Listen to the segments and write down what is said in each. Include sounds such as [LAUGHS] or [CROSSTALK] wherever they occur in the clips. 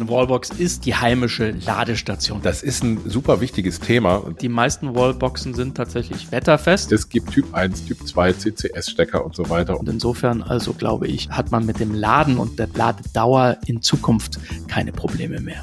Eine Wallbox ist die heimische Ladestation. Das ist ein super wichtiges Thema. Die meisten Wallboxen sind tatsächlich wetterfest. Es gibt Typ 1, Typ 2, CCS-Stecker und so weiter. Und insofern, also glaube ich, hat man mit dem Laden und der Ladedauer in Zukunft keine Probleme mehr.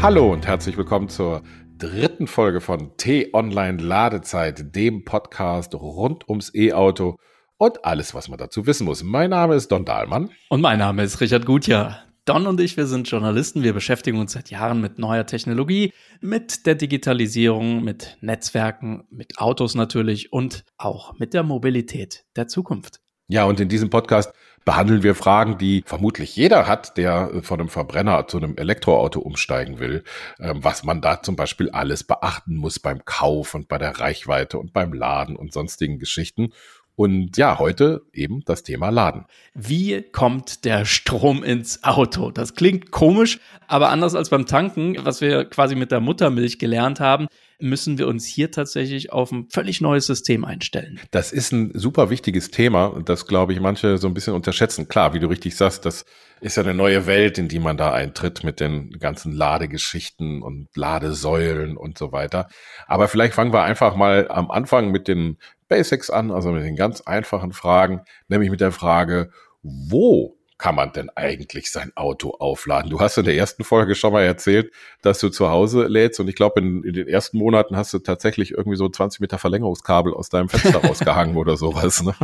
Hallo und herzlich willkommen zur dritten Folge von T-Online Ladezeit, dem Podcast rund ums E-Auto und alles, was man dazu wissen muss. Mein Name ist Don Dahlmann. Und mein Name ist Richard Gutjahr. Don und ich, wir sind Journalisten. Wir beschäftigen uns seit Jahren mit neuer Technologie, mit der Digitalisierung, mit Netzwerken, mit Autos natürlich und auch mit der Mobilität der Zukunft. Ja, und in diesem Podcast behandeln wir Fragen, die vermutlich jeder hat, der von einem Verbrenner zu einem Elektroauto umsteigen will, ähm, was man da zum Beispiel alles beachten muss beim Kauf und bei der Reichweite und beim Laden und sonstigen Geschichten. Und ja, heute eben das Thema Laden. Wie kommt der Strom ins Auto? Das klingt komisch, aber anders als beim Tanken, was wir quasi mit der Muttermilch gelernt haben, müssen wir uns hier tatsächlich auf ein völlig neues System einstellen. Das ist ein super wichtiges Thema, das glaube ich manche so ein bisschen unterschätzen. Klar, wie du richtig sagst, das ist ja eine neue Welt, in die man da eintritt mit den ganzen Ladegeschichten und Ladesäulen und so weiter. Aber vielleicht fangen wir einfach mal am Anfang mit den Basics an, also mit den ganz einfachen Fragen, nämlich mit der Frage, wo kann man denn eigentlich sein Auto aufladen? Du hast in der ersten Folge schon mal erzählt, dass du zu Hause lädst und ich glaube, in, in, den ersten Monaten hast du tatsächlich irgendwie so 20 Meter Verlängerungskabel aus deinem Fenster [LAUGHS] rausgehangen oder sowas. Ne?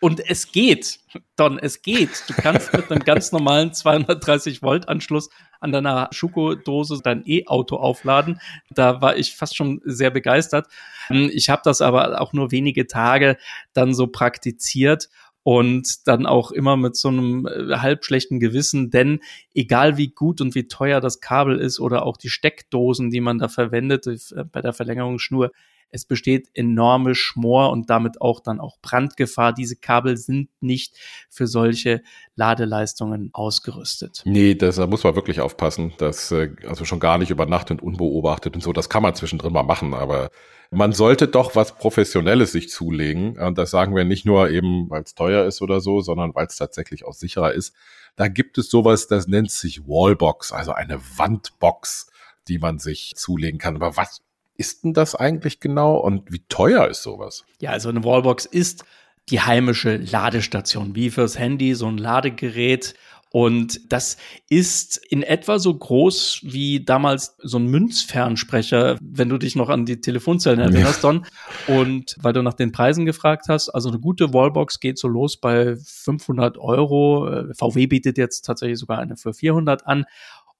Und es geht, Don, es geht. Du kannst mit einem ganz normalen 230 Volt Anschluss an deiner Schuko-Dose dein E-Auto aufladen. Da war ich fast schon sehr begeistert. Ich habe das aber auch nur wenige Tage dann so praktiziert und dann auch immer mit so einem äh, halb schlechten Gewissen, denn egal wie gut und wie teuer das Kabel ist oder auch die Steckdosen, die man da verwendet bei der Verlängerungsschnur, es besteht enorme Schmor und damit auch dann auch Brandgefahr. Diese Kabel sind nicht für solche Ladeleistungen ausgerüstet. Nee, das, da muss man wirklich aufpassen. dass äh, also schon gar nicht über Nacht und unbeobachtet und so. Das kann man zwischendrin mal machen, aber man sollte doch was Professionelles sich zulegen. Und das sagen wir nicht nur eben, weil es teuer ist oder so, sondern weil es tatsächlich auch sicherer ist. Da gibt es sowas, das nennt sich Wallbox, also eine Wandbox, die man sich zulegen kann. Aber was ist denn das eigentlich genau und wie teuer ist sowas? Ja, also eine Wallbox ist die heimische Ladestation, wie fürs Handy, so ein Ladegerät und das ist in etwa so groß wie damals so ein Münzfernsprecher, wenn du dich noch an die Telefonzellen erinnerst, Don. Und weil du nach den Preisen gefragt hast, also eine gute Wallbox geht so los bei 500 Euro. Äh, VW bietet jetzt tatsächlich sogar eine für 400 an.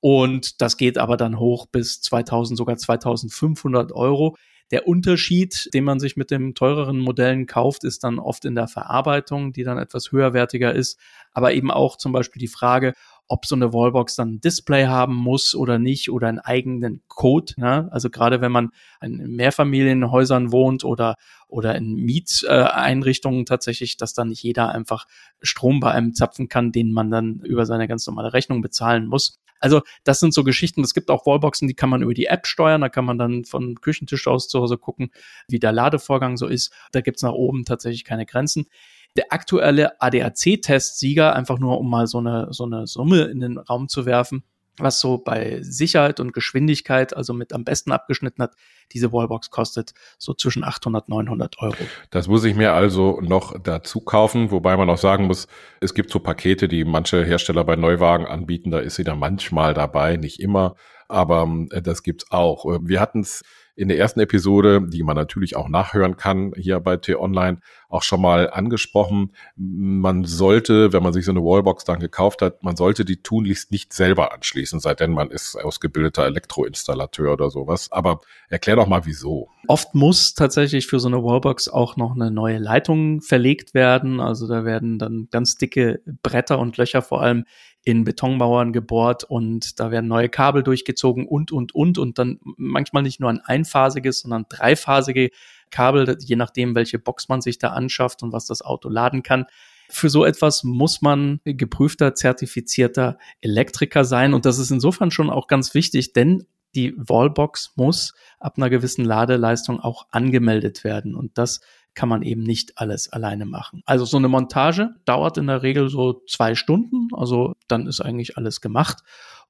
Und das geht aber dann hoch bis 2000, sogar 2500 Euro. Der Unterschied, den man sich mit den teureren Modellen kauft, ist dann oft in der Verarbeitung, die dann etwas höherwertiger ist, aber eben auch zum Beispiel die Frage, ob so eine Wallbox dann ein Display haben muss oder nicht oder einen eigenen Code. Ja? Also gerade wenn man in Mehrfamilienhäusern wohnt oder, oder in Mieteinrichtungen tatsächlich, dass dann nicht jeder einfach Strom bei einem zapfen kann, den man dann über seine ganz normale Rechnung bezahlen muss. Also das sind so Geschichten. Es gibt auch Wallboxen, die kann man über die App steuern. Da kann man dann von Küchentisch aus zu Hause gucken, wie der Ladevorgang so ist. Da gibt's nach oben tatsächlich keine Grenzen. Der aktuelle ADAC-Testsieger, einfach nur um mal so eine, so eine Summe in den Raum zu werfen, was so bei Sicherheit und Geschwindigkeit, also mit am besten abgeschnitten hat, diese Wallbox kostet so zwischen 800, 900 Euro. Das muss ich mir also noch dazu kaufen, wobei man auch sagen muss, es gibt so Pakete, die manche Hersteller bei Neuwagen anbieten, da ist sie da manchmal dabei, nicht immer, aber äh, das gibt's auch. Wir hatten es in der ersten Episode, die man natürlich auch nachhören kann hier bei T-Online, auch schon mal angesprochen. Man sollte, wenn man sich so eine Wallbox dann gekauft hat, man sollte die tunlichst nicht selber anschließen, seitdem man ist ausgebildeter Elektroinstallateur oder sowas. Aber erklär doch mal, wieso. Oft muss tatsächlich für so eine Wallbox auch noch eine neue Leitung verlegt werden. Also da werden dann ganz dicke Bretter und Löcher vor allem in Betonmauern gebohrt und da werden neue Kabel durchgezogen und, und, und und dann manchmal nicht nur ein einphasiges, sondern dreiphasige Kabel, je nachdem, welche Box man sich da anschafft und was das Auto laden kann. Für so etwas muss man geprüfter, zertifizierter Elektriker sein und das ist insofern schon auch ganz wichtig, denn die Wallbox muss ab einer gewissen Ladeleistung auch angemeldet werden und das kann man eben nicht alles alleine machen. Also so eine Montage dauert in der Regel so zwei Stunden, also dann ist eigentlich alles gemacht.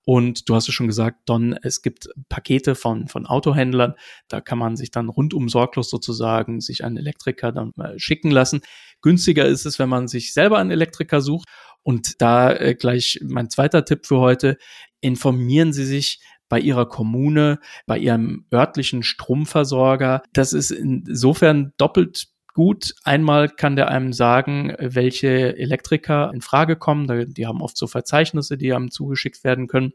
Und du hast es schon gesagt, Don, es gibt Pakete von, von Autohändlern. Da kann man sich dann rundum sorglos sozusagen sich einen Elektriker dann schicken lassen. Günstiger ist es, wenn man sich selber einen Elektriker sucht. Und da äh, gleich mein zweiter Tipp für heute. Informieren Sie sich bei Ihrer Kommune, bei Ihrem örtlichen Stromversorger. Das ist insofern doppelt gut. Einmal kann der einem sagen, welche Elektriker in Frage kommen. Die haben oft so Verzeichnisse, die einem zugeschickt werden können.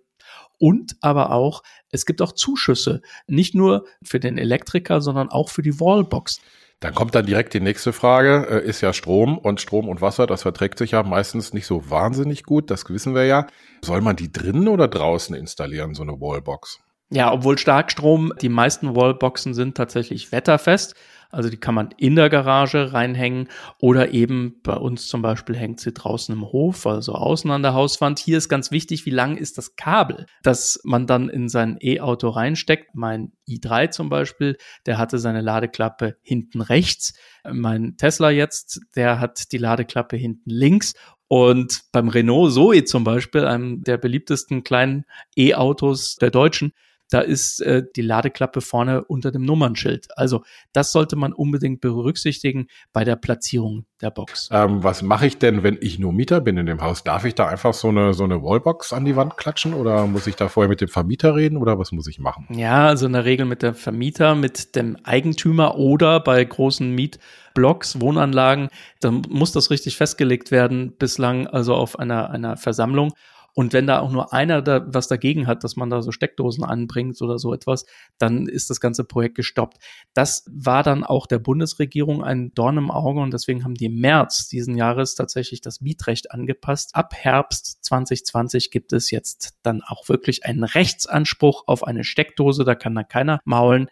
Und aber auch, es gibt auch Zuschüsse, nicht nur für den Elektriker, sondern auch für die Wallbox. Dann kommt dann direkt die nächste Frage, äh, ist ja Strom und Strom und Wasser, das verträgt sich ja meistens nicht so wahnsinnig gut, das wissen wir ja. Soll man die drinnen oder draußen installieren, so eine Wallbox? Ja, obwohl Starkstrom, die meisten Wallboxen sind tatsächlich wetterfest. Also die kann man in der Garage reinhängen oder eben bei uns zum Beispiel hängt sie draußen im Hof, also außen an der Hauswand. Hier ist ganz wichtig, wie lang ist das Kabel, das man dann in sein E-Auto reinsteckt. Mein i3 zum Beispiel, der hatte seine Ladeklappe hinten rechts. Mein Tesla jetzt, der hat die Ladeklappe hinten links und beim Renault Zoe zum Beispiel, einem der beliebtesten kleinen E-Autos der Deutschen, da ist äh, die Ladeklappe vorne unter dem Nummernschild. Also das sollte man unbedingt berücksichtigen bei der Platzierung der Box. Ähm, was mache ich denn, wenn ich nur Mieter bin in dem Haus? Darf ich da einfach so eine, so eine Wallbox an die Wand klatschen oder muss ich da vorher mit dem Vermieter reden oder was muss ich machen? Ja, also in der Regel mit dem Vermieter, mit dem Eigentümer oder bei großen Mietblocks, Wohnanlagen, dann muss das richtig festgelegt werden, bislang also auf einer, einer Versammlung. Und wenn da auch nur einer da was dagegen hat, dass man da so Steckdosen anbringt oder so etwas, dann ist das ganze Projekt gestoppt. Das war dann auch der Bundesregierung ein Dorn im Auge und deswegen haben die im März diesen Jahres tatsächlich das Mietrecht angepasst. Ab Herbst 2020 gibt es jetzt dann auch wirklich einen Rechtsanspruch auf eine Steckdose. Da kann dann keiner maulen.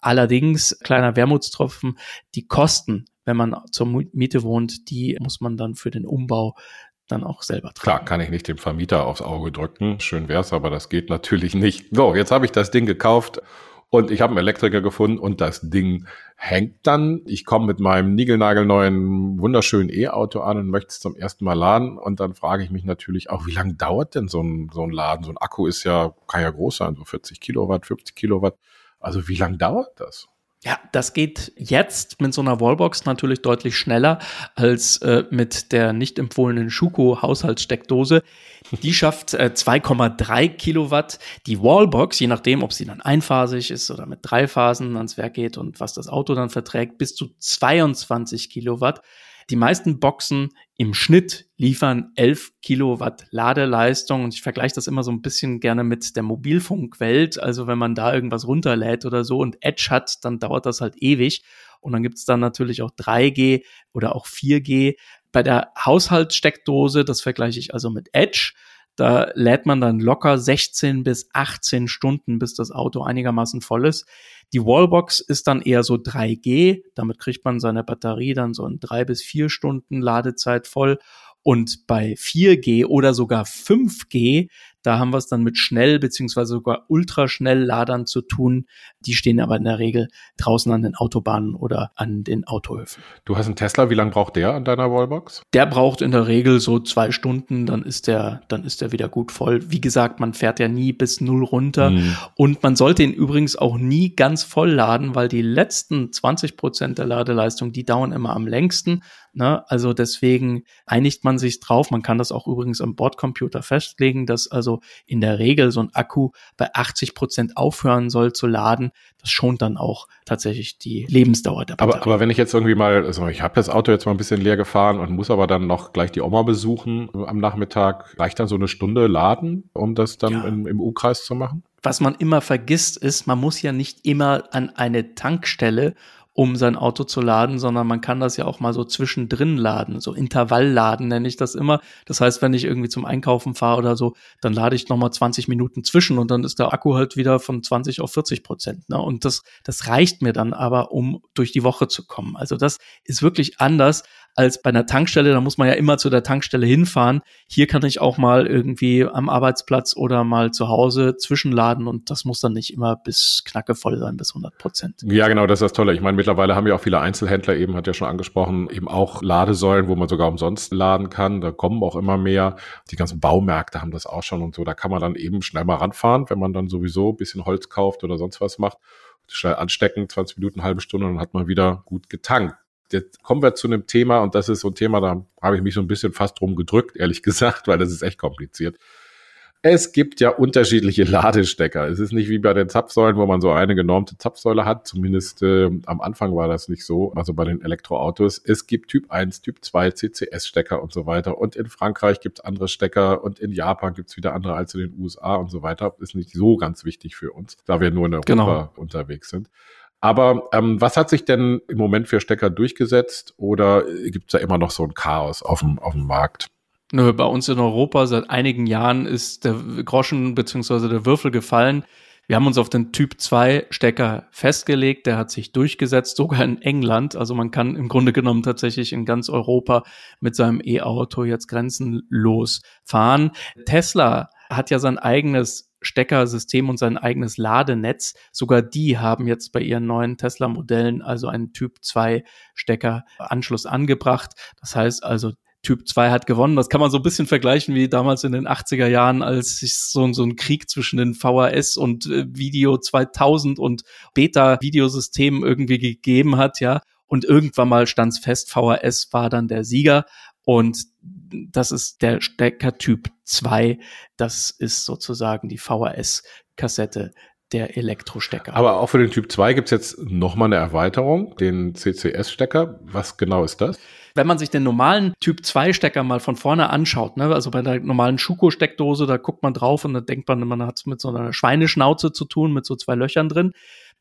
Allerdings, kleiner Wermutstropfen, die Kosten wenn man zur Miete wohnt, die muss man dann für den Umbau dann auch selber tragen. Klar, kann ich nicht dem Vermieter aufs Auge drücken. Schön wär's, aber das geht natürlich nicht. So, jetzt habe ich das Ding gekauft und ich habe einen Elektriker gefunden und das Ding hängt dann. Ich komme mit meinem niegelnagelneuen, wunderschönen E-Auto an und möchte es zum ersten Mal laden. Und dann frage ich mich natürlich auch, wie lange dauert denn so ein, so ein Laden? So ein Akku ist ja, kann ja groß sein, so 40 Kilowatt, 50 Kilowatt. Also wie lange dauert das? Ja, das geht jetzt mit so einer Wallbox natürlich deutlich schneller als äh, mit der nicht empfohlenen Schuko Haushaltssteckdose. Die schafft äh, 2,3 Kilowatt. Die Wallbox, je nachdem, ob sie dann einphasig ist oder mit drei Phasen ans Werk geht und was das Auto dann verträgt, bis zu 22 Kilowatt. Die meisten Boxen im Schnitt liefern 11 Kilowatt Ladeleistung und ich vergleiche das immer so ein bisschen gerne mit der Mobilfunkwelt. Also wenn man da irgendwas runterlädt oder so und Edge hat, dann dauert das halt ewig. Und dann gibt es dann natürlich auch 3G oder auch 4G. Bei der Haushaltssteckdose, das vergleiche ich also mit Edge, da lädt man dann locker 16 bis 18 Stunden, bis das Auto einigermaßen voll ist. Die Wallbox ist dann eher so 3G. Damit kriegt man seine Batterie dann so in drei bis vier Stunden Ladezeit voll. Und bei 4G oder sogar 5G, da haben wir es dann mit schnell beziehungsweise sogar ultraschnell Ladern zu tun. Die stehen aber in der Regel draußen an den Autobahnen oder an den Autohöfen. Du hast einen Tesla, wie lange braucht der an deiner Wallbox? Der braucht in der Regel so zwei Stunden, dann ist der, dann ist der wieder gut voll. Wie gesagt, man fährt ja nie bis null runter mhm. und man sollte ihn übrigens auch nie ganz voll laden, weil die letzten 20 Prozent der Ladeleistung, die dauern immer am längsten. Ne? Also deswegen einigt man sich drauf. Man kann das auch übrigens am Bordcomputer festlegen, dass also in der Regel so ein Akku bei 80 Prozent aufhören soll zu laden. Das schont dann auch tatsächlich die Lebensdauer der Batterie. Aber, aber wenn ich jetzt irgendwie mal, also ich habe das Auto jetzt mal ein bisschen leer gefahren und muss aber dann noch gleich die Oma besuchen am Nachmittag, reicht dann so eine Stunde laden, um das dann ja. im, im U-Kreis zu machen? Was man immer vergisst, ist, man muss ja nicht immer an eine Tankstelle um sein Auto zu laden, sondern man kann das ja auch mal so zwischendrin laden, so Intervallladen nenne ich das immer. Das heißt, wenn ich irgendwie zum Einkaufen fahre oder so, dann lade ich nochmal 20 Minuten zwischen und dann ist der Akku halt wieder von 20 auf 40 Prozent. Ne? Und das, das reicht mir dann aber, um durch die Woche zu kommen. Also das ist wirklich anders als bei einer Tankstelle. Da muss man ja immer zu der Tankstelle hinfahren. Hier kann ich auch mal irgendwie am Arbeitsplatz oder mal zu Hause zwischenladen und das muss dann nicht immer bis knackevoll sein, bis 100 Prozent. Ja, genau, das ist das Tolle. Ich meine, mittlerweile haben ja auch viele Einzelhändler eben, hat ja schon angesprochen, eben auch Ladesäulen, wo man sogar umsonst laden kann. Da kommen auch immer mehr. Die ganzen Baumärkte haben das auch schon und so. Da kann man dann eben schnell mal ranfahren, wenn man dann sowieso ein bisschen Holz kauft oder sonst was macht schnell anstecken, 20 Minuten, halbe Stunde, und dann hat man wieder gut getankt. Jetzt kommen wir zu einem Thema, und das ist so ein Thema, da habe ich mich so ein bisschen fast drum gedrückt, ehrlich [LAUGHS] gesagt, weil das ist echt kompliziert. Es gibt ja unterschiedliche Ladestecker. Es ist nicht wie bei den Zapfsäulen, wo man so eine genormte Zapfsäule hat. Zumindest äh, am Anfang war das nicht so, also bei den Elektroautos. Es gibt Typ 1, Typ 2, CCS-Stecker und so weiter. Und in Frankreich gibt es andere Stecker und in Japan gibt es wieder andere als in den USA und so weiter. Ist nicht so ganz wichtig für uns, da wir nur in Europa genau. unterwegs sind. Aber ähm, was hat sich denn im Moment für Stecker durchgesetzt oder gibt es da immer noch so ein Chaos auf dem, auf dem Markt? Nö, bei uns in Europa seit einigen Jahren ist der Groschen beziehungsweise der Würfel gefallen. Wir haben uns auf den Typ 2 Stecker festgelegt, der hat sich durchgesetzt, sogar in England. Also man kann im Grunde genommen tatsächlich in ganz Europa mit seinem E-Auto jetzt grenzenlos fahren. Tesla hat ja sein eigenes Steckersystem und sein eigenes Ladenetz. Sogar die haben jetzt bei ihren neuen Tesla-Modellen also einen Typ 2 Steckeranschluss angebracht. Das heißt also, Typ 2 hat gewonnen. Das kann man so ein bisschen vergleichen wie damals in den 80er Jahren, als sich so, so ein Krieg zwischen den VHS und äh, Video 2000 und Beta-Videosystemen irgendwie gegeben hat, ja. Und irgendwann mal stand's fest, VHS war dann der Sieger. Und das ist der Stecker Typ 2. Das ist sozusagen die VHS-Kassette der Elektrostecker. Aber auch für den Typ 2 gibt's jetzt nochmal eine Erweiterung, den CCS-Stecker. Was genau ist das? Wenn man sich den normalen Typ 2 Stecker mal von vorne anschaut, ne, also bei der normalen Schuko-Steckdose, da guckt man drauf und dann denkt man, man hat es mit so einer Schweineschnauze zu tun, mit so zwei Löchern drin.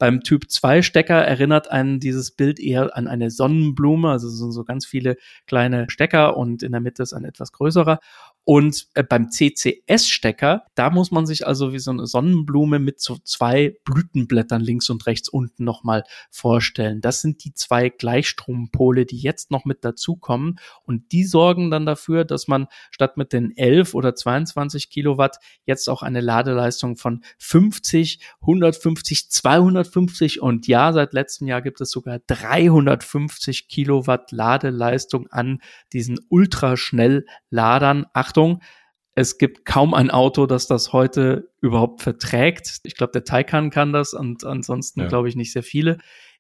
Beim Typ 2 Stecker erinnert einen dieses Bild eher an eine Sonnenblume, also so ganz viele kleine Stecker und in der Mitte ist ein etwas größerer. Und äh, beim CCS-Stecker, da muss man sich also wie so eine Sonnenblume mit so zwei Blütenblättern links und rechts unten nochmal vorstellen. Das sind die zwei Gleichstrompole, die jetzt noch mit dazukommen. Und die sorgen dann dafür, dass man statt mit den 11 oder 22 Kilowatt jetzt auch eine Ladeleistung von 50, 150, 250 und ja, seit letztem Jahr gibt es sogar 350 Kilowatt Ladeleistung an diesen Ultraschnellladern. Achtung, es gibt kaum ein Auto, das das heute überhaupt verträgt. Ich glaube, der Taycan kann das und ansonsten ja. glaube ich nicht sehr viele.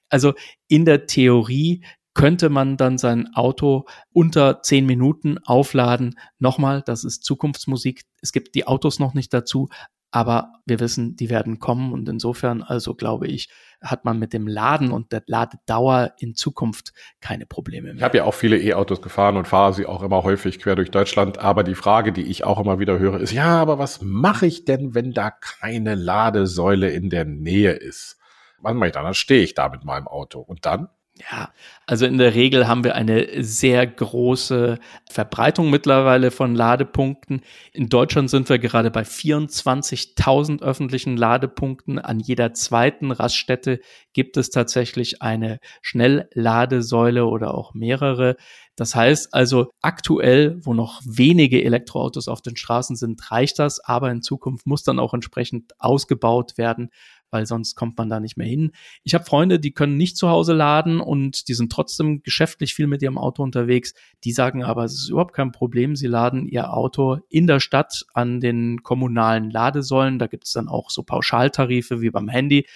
Also in der Theorie könnte man dann sein Auto unter zehn Minuten aufladen. Nochmal, das ist Zukunftsmusik. Es gibt die Autos noch nicht dazu, aber wir wissen, die werden kommen und insofern also glaube ich, hat man mit dem Laden und der Ladedauer in Zukunft keine Probleme mehr. Ich habe ja auch viele E-Autos gefahren und fahre sie auch immer häufig quer durch Deutschland, aber die Frage, die ich auch immer wieder höre, ist, ja, aber was mache ich denn, wenn da keine Ladesäule in der Nähe ist? Was mache ich dann? Dann stehe ich da mit meinem Auto und dann? Ja, also in der Regel haben wir eine sehr große Verbreitung mittlerweile von Ladepunkten. In Deutschland sind wir gerade bei 24.000 öffentlichen Ladepunkten. An jeder zweiten Raststätte gibt es tatsächlich eine Schnellladesäule oder auch mehrere. Das heißt also, aktuell, wo noch wenige Elektroautos auf den Straßen sind, reicht das, aber in Zukunft muss dann auch entsprechend ausgebaut werden, weil sonst kommt man da nicht mehr hin. Ich habe Freunde, die können nicht zu Hause laden und die sind trotzdem geschäftlich viel mit ihrem Auto unterwegs. Die sagen aber, es ist überhaupt kein Problem. Sie laden ihr Auto in der Stadt an den kommunalen Ladesäulen. Da gibt es dann auch so Pauschaltarife wie beim Handy.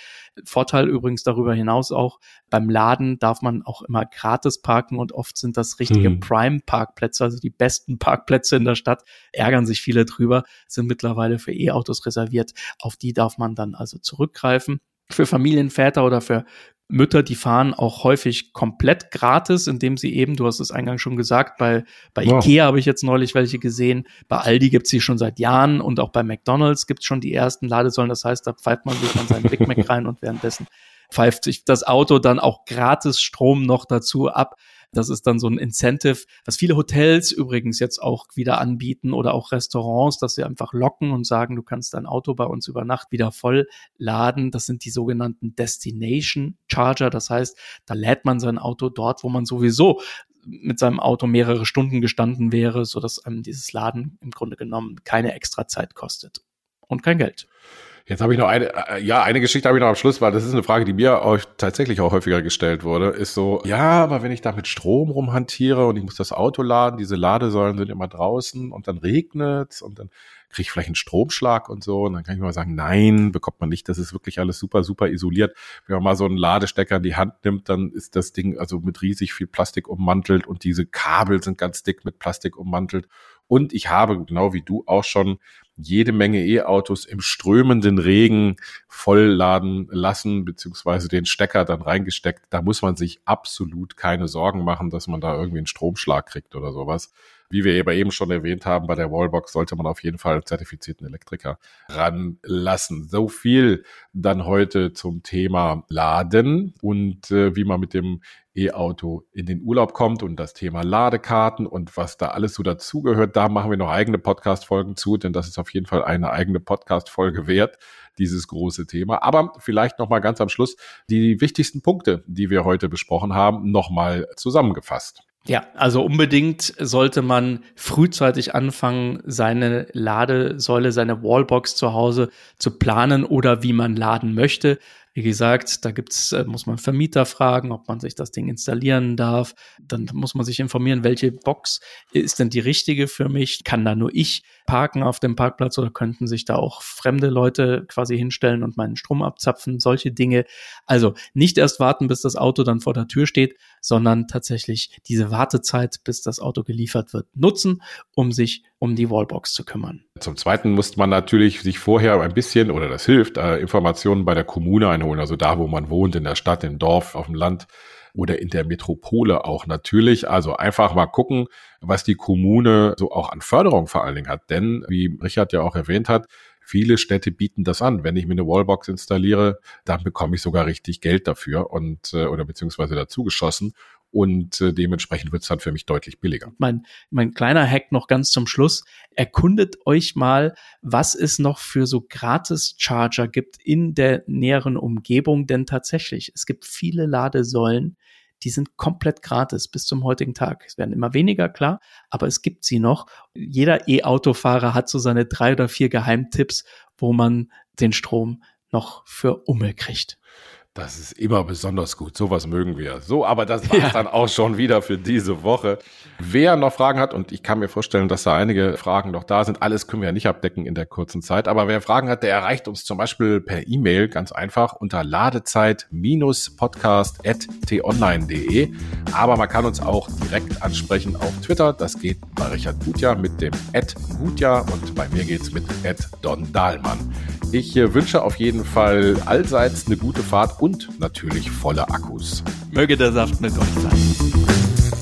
Vorteil übrigens darüber hinaus auch, beim Laden darf man auch immer gratis parken und oft sind das richtige mhm. Prime-Parkplätze, also die besten Parkplätze in der Stadt, ärgern sich viele drüber, sind mittlerweile für E-Autos reserviert. Auf die darf man dann also zurückgreifen für Familienväter oder für Mütter, die fahren auch häufig komplett gratis, indem sie eben, du hast es eingangs schon gesagt, bei, bei wow. Ikea habe ich jetzt neulich welche gesehen, bei Aldi gibt es sie schon seit Jahren und auch bei McDonalds gibt es schon die ersten Ladesäulen. Das heißt, da pfeift man sich dann seinen Big Mac [LAUGHS] rein und währenddessen pfeift sich das Auto dann auch gratis Strom noch dazu ab. Das ist dann so ein Incentive, was viele Hotels übrigens jetzt auch wieder anbieten oder auch Restaurants, dass sie einfach locken und sagen, du kannst dein Auto bei uns über Nacht wieder voll laden. Das sind die sogenannten Destination Charger. Das heißt, da lädt man sein Auto dort, wo man sowieso mit seinem Auto mehrere Stunden gestanden wäre, so dass einem dieses Laden im Grunde genommen keine extra Zeit kostet und kein Geld. Jetzt habe ich noch eine, äh, ja, eine Geschichte habe ich noch am Schluss, weil das ist eine Frage, die mir auch tatsächlich auch häufiger gestellt wurde, ist so, ja, aber wenn ich da mit Strom rumhantiere und ich muss das Auto laden, diese Ladesäulen sind immer draußen und dann regnet's und dann kriege ich vielleicht einen Stromschlag und so. Und dann kann ich mal sagen, nein, bekommt man nicht. Das ist wirklich alles super, super isoliert. Wenn man mal so einen Ladestecker in die Hand nimmt, dann ist das Ding also mit riesig viel Plastik ummantelt und diese Kabel sind ganz dick mit Plastik ummantelt. Und ich habe, genau wie du auch schon, jede Menge E-Autos im strömenden Regen vollladen lassen, beziehungsweise den Stecker dann reingesteckt. Da muss man sich absolut keine Sorgen machen, dass man da irgendwie einen Stromschlag kriegt oder sowas. Wie wir eben schon erwähnt haben, bei der Wallbox sollte man auf jeden Fall einen zertifizierten Elektriker ranlassen. So viel dann heute zum Thema Laden und äh, wie man mit dem E-Auto in den Urlaub kommt und das Thema Ladekarten und was da alles so dazugehört. Da machen wir noch eigene Podcast-Folgen zu, denn das ist auf jeden Fall eine eigene Podcast-Folge wert, dieses große Thema. Aber vielleicht nochmal ganz am Schluss die wichtigsten Punkte, die wir heute besprochen haben, nochmal zusammengefasst. Ja, also unbedingt sollte man frühzeitig anfangen, seine Ladesäule, seine Wallbox zu Hause zu planen oder wie man laden möchte. Wie gesagt, da gibt's, äh, muss man Vermieter fragen, ob man sich das Ding installieren darf. Dann muss man sich informieren, welche Box ist denn die richtige für mich? Kann da nur ich parken auf dem Parkplatz oder könnten sich da auch fremde Leute quasi hinstellen und meinen Strom abzapfen? Solche Dinge. Also nicht erst warten, bis das Auto dann vor der Tür steht, sondern tatsächlich diese Wartezeit, bis das Auto geliefert wird, nutzen, um sich um die Wallbox zu kümmern. Zum Zweiten muss man natürlich sich vorher ein bisschen, oder das hilft, äh, Informationen bei der Kommune einholen, also da, wo man wohnt, in der Stadt, im Dorf, auf dem Land oder in der Metropole auch natürlich. Also einfach mal gucken, was die Kommune so auch an Förderung vor allen Dingen hat. Denn, wie Richard ja auch erwähnt hat, Viele Städte bieten das an. Wenn ich mir eine Wallbox installiere, dann bekomme ich sogar richtig Geld dafür und äh, oder beziehungsweise dazu geschossen und äh, dementsprechend wird es dann für mich deutlich billiger. Mein, mein kleiner Hack noch ganz zum Schluss. Erkundet euch mal, was es noch für so Gratis-Charger gibt in der näheren Umgebung, denn tatsächlich, es gibt viele Ladesäulen, die sind komplett gratis bis zum heutigen Tag. Es werden immer weniger, klar, aber es gibt sie noch. Jeder E-Autofahrer hat so seine drei oder vier Geheimtipps, wo man den Strom noch für Umme kriegt. Das ist immer besonders gut. Sowas mögen wir. So, aber das [LAUGHS] war's ja. dann auch schon wieder für diese Woche. Wer noch Fragen hat, und ich kann mir vorstellen, dass da einige Fragen noch da sind, alles können wir ja nicht abdecken in der kurzen Zeit, aber wer Fragen hat, der erreicht uns zum Beispiel per E-Mail ganz einfach unter ladezeit-podcast.t-online.de. Aber man kann uns auch direkt ansprechen auf Twitter. Das geht bei Richard Gutjahr mit dem Ad Gutjahr und bei mir geht's mit Ad Don Dahlmann. Ich äh, wünsche auf jeden Fall allseits eine gute Fahrt und natürlich volle Akkus. Möge der Saft mit euch sein.